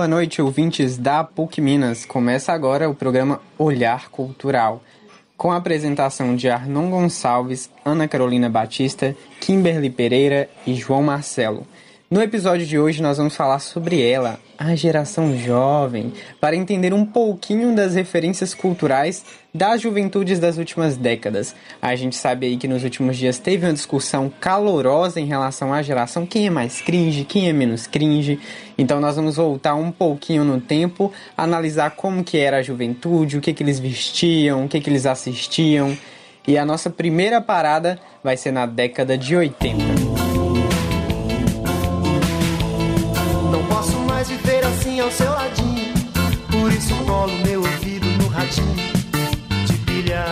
Boa noite, ouvintes da PUC Minas. Começa agora o programa Olhar Cultural, com a apresentação de Arnon Gonçalves, Ana Carolina Batista, Kimberly Pereira e João Marcelo. No episódio de hoje nós vamos falar sobre ela, a geração jovem, para entender um pouquinho das referências culturais das juventudes das últimas décadas. A gente sabe aí que nos últimos dias teve uma discussão calorosa em relação à geração, quem é mais cringe, quem é menos cringe. Então nós vamos voltar um pouquinho no tempo, analisar como que era a juventude, o que que eles vestiam, o que que eles assistiam. E a nossa primeira parada vai ser na década de 80. Colo meu ouvido no radinho de pilha.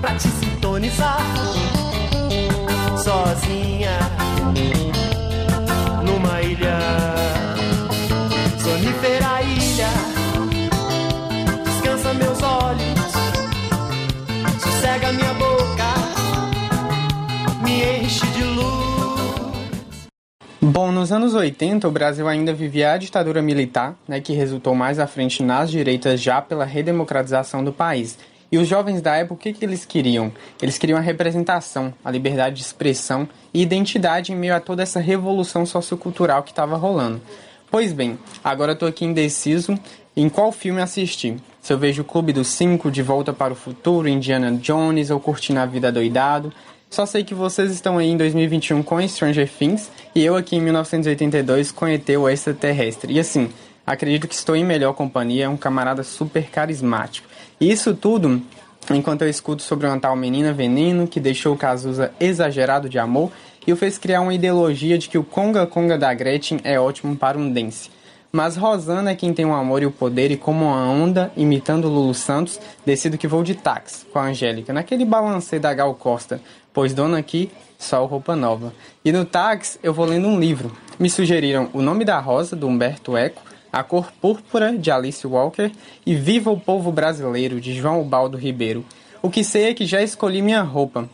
Pra te sintonizar nos anos 80, o Brasil ainda vivia a ditadura militar, né, que resultou mais à frente nas direitas já pela redemocratização do país. E os jovens da época, o que, que eles queriam? Eles queriam a representação, a liberdade de expressão e identidade em meio a toda essa revolução sociocultural que estava rolando. Pois bem, agora estou aqui indeciso em qual filme assistir. Se eu vejo o Clube dos Cinco, De Volta para o Futuro, Indiana Jones ou Curtindo a Vida Doidado, só sei que vocês estão aí em 2021 com Stranger Things e eu aqui em 1982 com ET o Extraterrestre. E assim, acredito que estou em melhor companhia, é um camarada super carismático. E isso tudo enquanto eu escuto sobre uma tal menina veneno que deixou o Cazuza exagerado de amor e o fez criar uma ideologia de que o Conga Conga da Gretchen é ótimo para um dance. Mas Rosana é quem tem o amor e o poder, e como uma onda, imitando Lulu Santos, decido que vou de táxi com a Angélica, naquele balanceio da Gal Costa, pois dona aqui, só roupa nova. E no táxi eu vou lendo um livro. Me sugeriram O Nome da Rosa, do Humberto Eco, A Cor Púrpura, de Alice Walker, e Viva o Povo Brasileiro, de João Baldo Ribeiro. O que sei é que já escolhi minha roupa.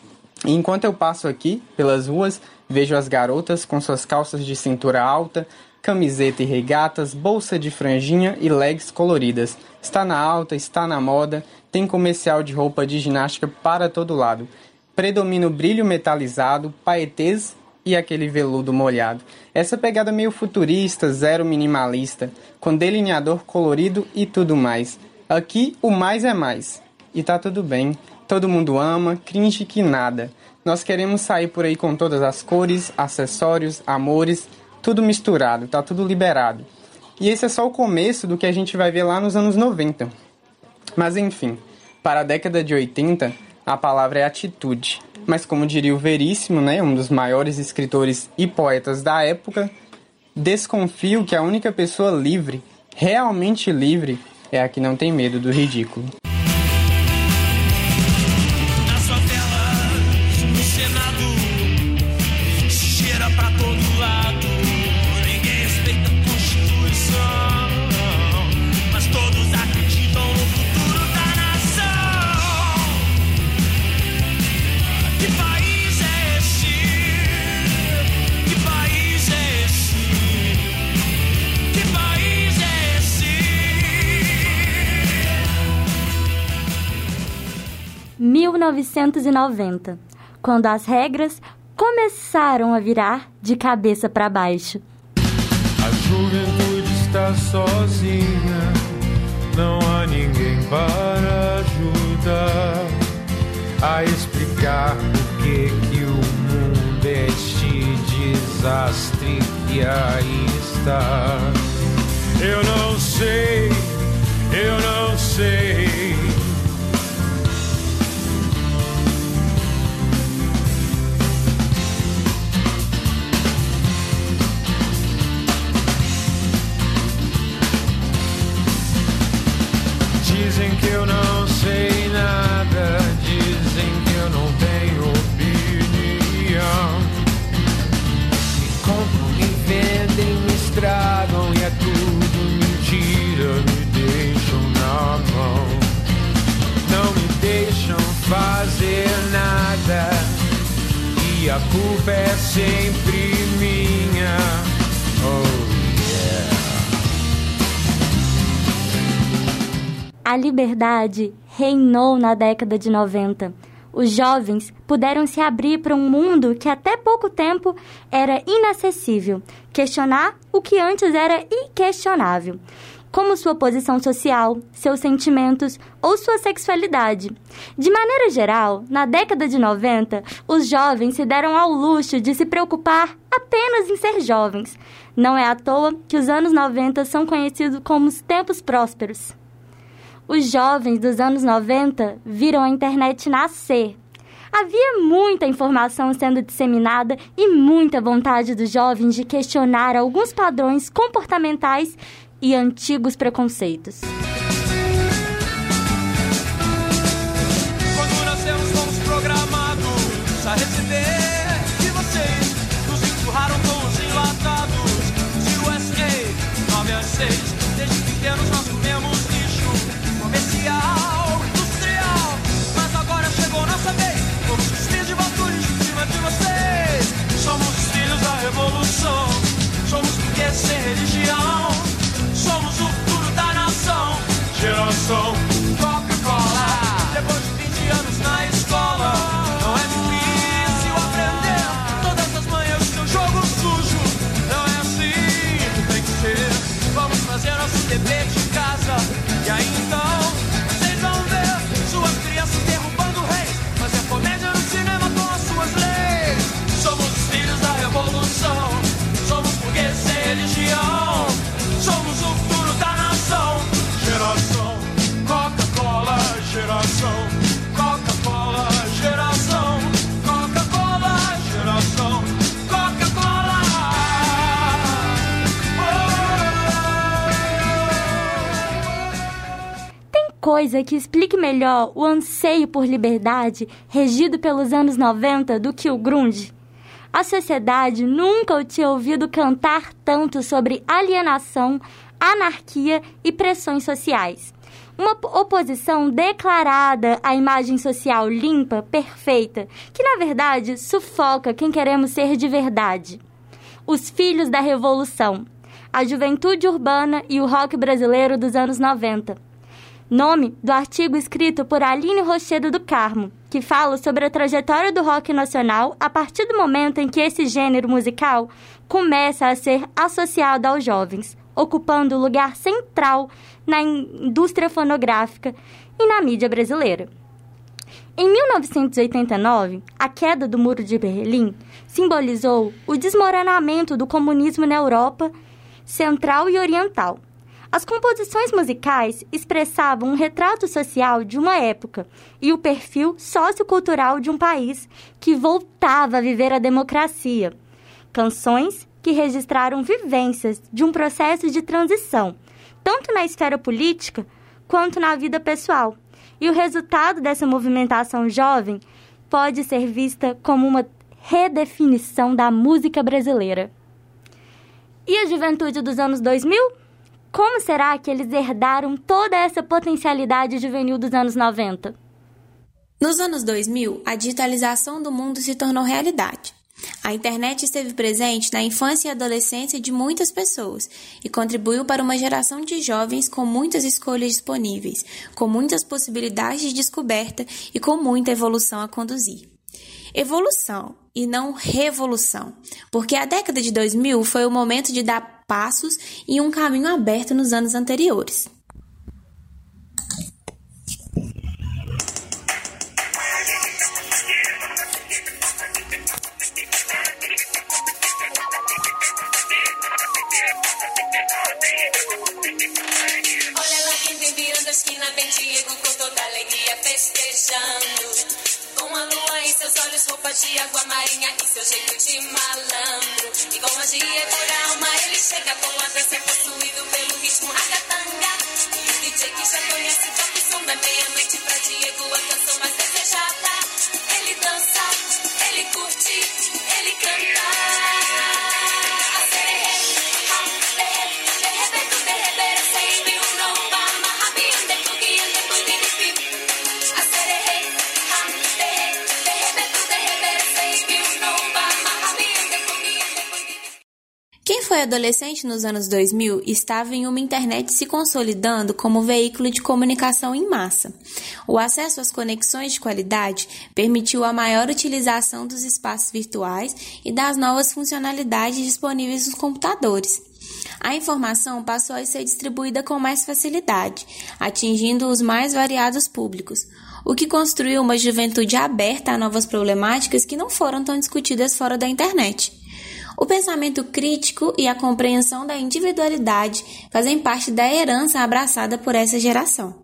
E enquanto eu passo aqui, pelas ruas, vejo as garotas com suas calças de cintura alta, camiseta e regatas, bolsa de franjinha e legs coloridas. Está na alta, está na moda, tem comercial de roupa de ginástica para todo lado. Predomina o brilho metalizado, paetês e aquele veludo molhado. Essa pegada meio futurista, zero minimalista, com delineador colorido e tudo mais. Aqui o mais é mais. E tá tudo bem. Todo mundo ama, cringe que nada. Nós queremos sair por aí com todas as cores, acessórios, amores tudo misturado, tá tudo liberado. E esse é só o começo do que a gente vai ver lá nos anos 90. Mas enfim, para a década de 80, a palavra é atitude. Mas como diria o Veríssimo, né, um dos maiores escritores e poetas da época, desconfio que a única pessoa livre, realmente livre, é a que não tem medo do ridículo. – 1990, quando as regras começaram a virar de cabeça para baixo. A juventude está sozinha, não há ninguém para ajudar a explicar por que, o mundo é este desastre que aí está. Eu não sei, a culpa é sempre minha. Oh, yeah. A liberdade reinou na década de 90. Os jovens puderam se abrir para um mundo que até pouco tempo era inacessível, questionar o que antes era inquestionável como sua posição social, seus sentimentos ou sua sexualidade. De maneira geral, na década de 90, os jovens se deram ao luxo de se preocupar apenas em ser jovens. Não é à toa que os anos 90 são conhecidos como os tempos prósperos. Os jovens dos anos 90 viram a internet nascer. Havia muita informação sendo disseminada e muita vontade dos jovens de questionar alguns padrões comportamentais e antigos preconceitos. Coisa que explique melhor o anseio por liberdade regido pelos anos 90 do que o grunge? A sociedade nunca o tinha ouvido cantar tanto sobre alienação, anarquia e pressões sociais. Uma oposição declarada à imagem social limpa, perfeita, que na verdade sufoca quem queremos ser de verdade. Os filhos da revolução, a juventude urbana e o rock brasileiro dos anos 90 nome do artigo escrito por Aline Rochedo do Carmo, que fala sobre a trajetória do rock nacional a partir do momento em que esse gênero musical começa a ser associado aos jovens, ocupando lugar central na indústria fonográfica e na mídia brasileira. Em 1989, a queda do Muro de Berlim simbolizou o desmoronamento do comunismo na Europa Central e Oriental. As composições musicais expressavam um retrato social de uma época e o perfil sociocultural de um país que voltava a viver a democracia. Canções que registraram vivências de um processo de transição, tanto na esfera política quanto na vida pessoal. E o resultado dessa movimentação jovem pode ser vista como uma redefinição da música brasileira. E a juventude dos anos 2000? Como será que eles herdaram toda essa potencialidade juvenil dos anos 90? Nos anos 2000, a digitalização do mundo se tornou realidade. A internet esteve presente na infância e adolescência de muitas pessoas e contribuiu para uma geração de jovens com muitas escolhas disponíveis, com muitas possibilidades de descoberta e com muita evolução a conduzir. Evolução e não revolução, porque a década de 2000 foi o momento de dar passos em um caminho aberto nos anos anteriores. Olha lá quem vem virando a esquina, vem Diego com toda alegria festejando. Com a lua em seus olhos, roupa de água marinha e seu jeito de malandro. E com magia por alma, ele chega com a dança possuído pelo ritmo ragatanga. E o DJ que já conhece toca o som da meia-noite adolescente nos anos 2000, estava em uma internet se consolidando como veículo de comunicação em massa. O acesso às conexões de qualidade permitiu a maior utilização dos espaços virtuais e das novas funcionalidades disponíveis nos computadores. A informação passou a ser distribuída com mais facilidade, atingindo os mais variados públicos, o que construiu uma juventude aberta a novas problemáticas que não foram tão discutidas fora da internet. O pensamento crítico e a compreensão da individualidade fazem parte da herança abraçada por essa geração.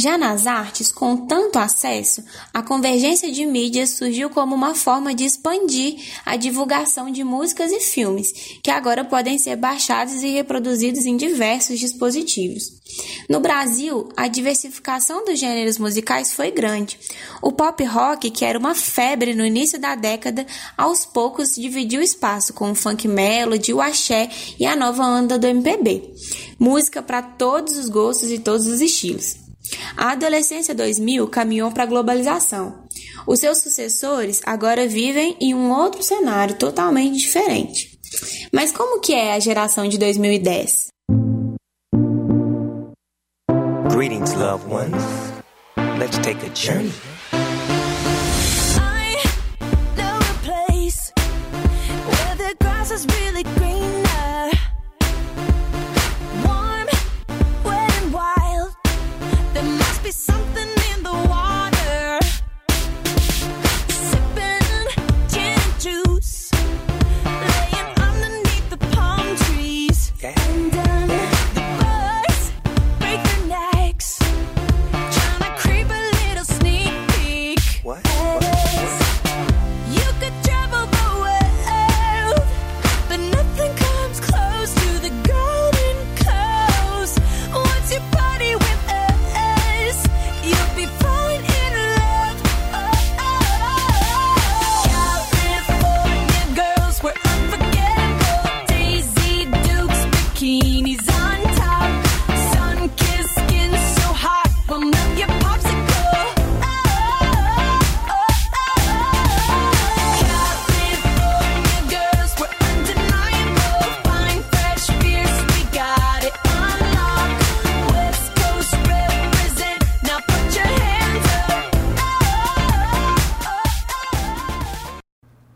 Já nas artes, com tanto acesso, a convergência de mídias surgiu como uma forma de expandir a divulgação de músicas e filmes, que agora podem ser baixados e reproduzidos em diversos dispositivos. No Brasil, a diversificação dos gêneros musicais foi grande. O pop rock, que era uma febre no início da década, aos poucos dividiu espaço com o funk melody, o axé e a nova onda do MPB. Música para todos os gostos e todos os estilos. A adolescência 2000 caminhou para a globalização. Os seus sucessores agora vivem em um outro cenário totalmente diferente. Mas como que é a geração de 2010? Greetings, loved ones. Let's take a journey. I know a place where the grass is really greener.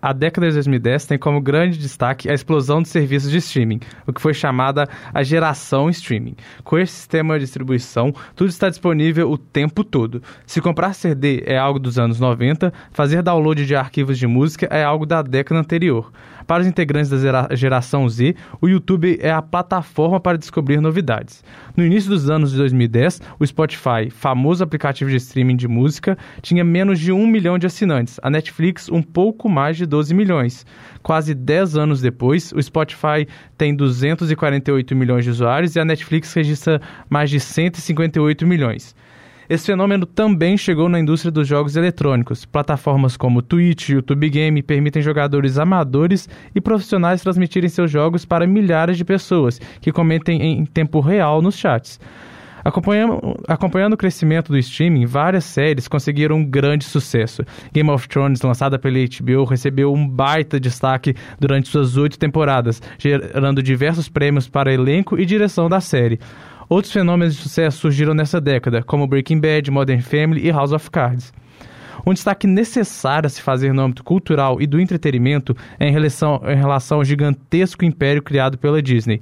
A década de 2010 tem como grande destaque a explosão de serviços de streaming, o que foi chamada a geração streaming. Com esse sistema de distribuição, tudo está disponível o tempo todo. Se comprar CD é algo dos anos 90, fazer download de arquivos de música é algo da década anterior. Para os integrantes da gera- geração Z, o YouTube é a plataforma para descobrir novidades. No início dos anos de 2010, o Spotify, famoso aplicativo de streaming de música, tinha menos de 1 milhão de assinantes. A Netflix, um pouco mais de 12 milhões. Quase 10 anos depois, o Spotify tem 248 milhões de usuários e a Netflix registra mais de 158 milhões. Esse fenômeno também chegou na indústria dos jogos eletrônicos. Plataformas como Twitch e YouTube Game permitem jogadores amadores e profissionais transmitirem seus jogos para milhares de pessoas que comentem em tempo real nos chats. Acompanhando, acompanhando o crescimento do streaming, várias séries conseguiram um grande sucesso. Game of Thrones, lançada pela HBO, recebeu um baita destaque durante suas oito temporadas, gerando diversos prêmios para elenco e direção da série. Outros fenômenos de sucesso surgiram nessa década, como Breaking Bad, Modern Family e House of Cards. Um destaque necessário a se fazer no âmbito cultural e do entretenimento é em relação, em relação ao gigantesco império criado pela Disney.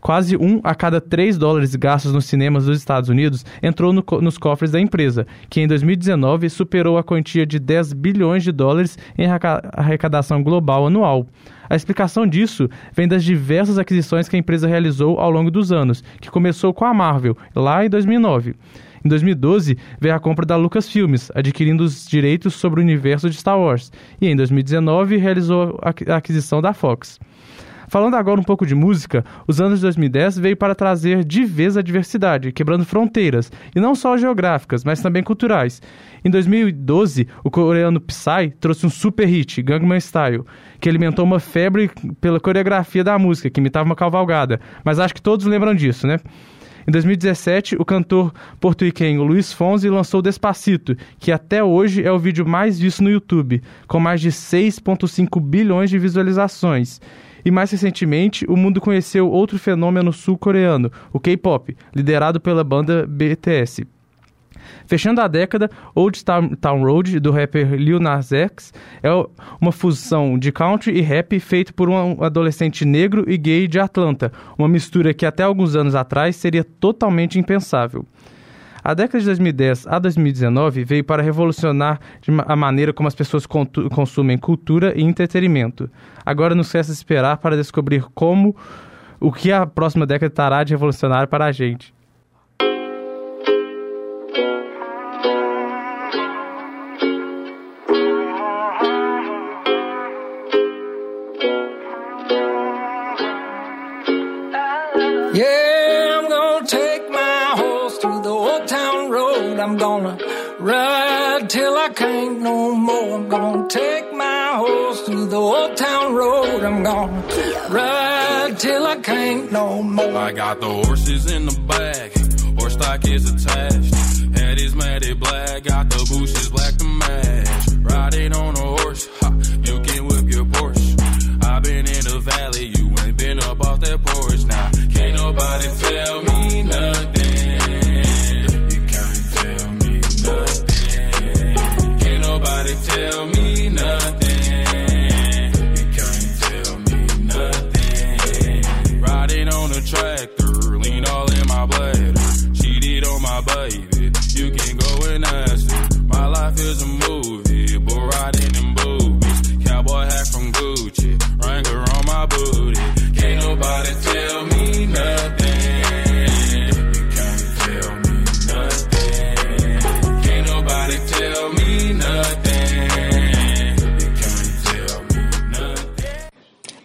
Quase um a cada três dólares gastos nos cinemas dos Estados Unidos entrou no nos cofres da empresa, que em 2019 superou a quantia de 10 bilhões de dólares em arreca- arrecadação global anual. A explicação disso vem das diversas aquisições que a empresa realizou ao longo dos anos, que começou com a Marvel, lá em 2009. Em 2012, veio a compra da Lucasfilmes, adquirindo os direitos sobre o universo de Star Wars, e em 2019 realizou a aqui- a aquisição da Fox. Falando agora um pouco de música, os anos de 2010 veio para trazer de vez a diversidade, quebrando fronteiras, e não só geográficas, mas também culturais. Em 2012, o coreano Psy trouxe um super hit, Gangnam Style, que alimentou uma febre pela coreografia da música, que imitava uma cavalgada. Mas acho que todos lembram disso, né? Em 2017, o cantor porto-riquenho Luiz Fonsi lançou Despacito, que até hoje é o vídeo mais visto no YouTube, com mais de 6,5 bilhões de visualizações. E mais recentemente, o mundo conheceu outro fenômeno sul-coreano, o K-pop, liderado pela banda BTS. Fechando a década, Old Town Road, do rapper Lil Nas X, é uma fusão de country e rap feito por um adolescente negro e gay de Atlanta, uma mistura que até alguns anos atrás seria totalmente impensável. A década de 2010 a 2019 veio para revolucionar a maneira como as pessoas consumem cultura e entretenimento. Agora nos resta esperar para descobrir como o que a próxima década trará de revolucionário para a gente. Gonna take my horse through the old town road. I'm gonna ride till I can't no more. I got the horses in the back, horse stock is attached. Head is matted black, got the bushes black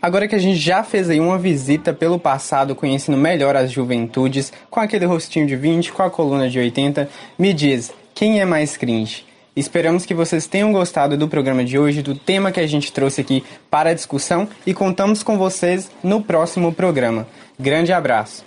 Agora que a gente já fez aí uma visita pelo passado, conhecendo melhor as juventudes, com aquele rostinho de 20, com a coluna de 80, me diz, quem é mais cringe? Esperamos que vocês tenham gostado do programa de hoje, do tema que a gente trouxe aqui para a discussão e contamos com vocês no próximo programa. Grande abraço!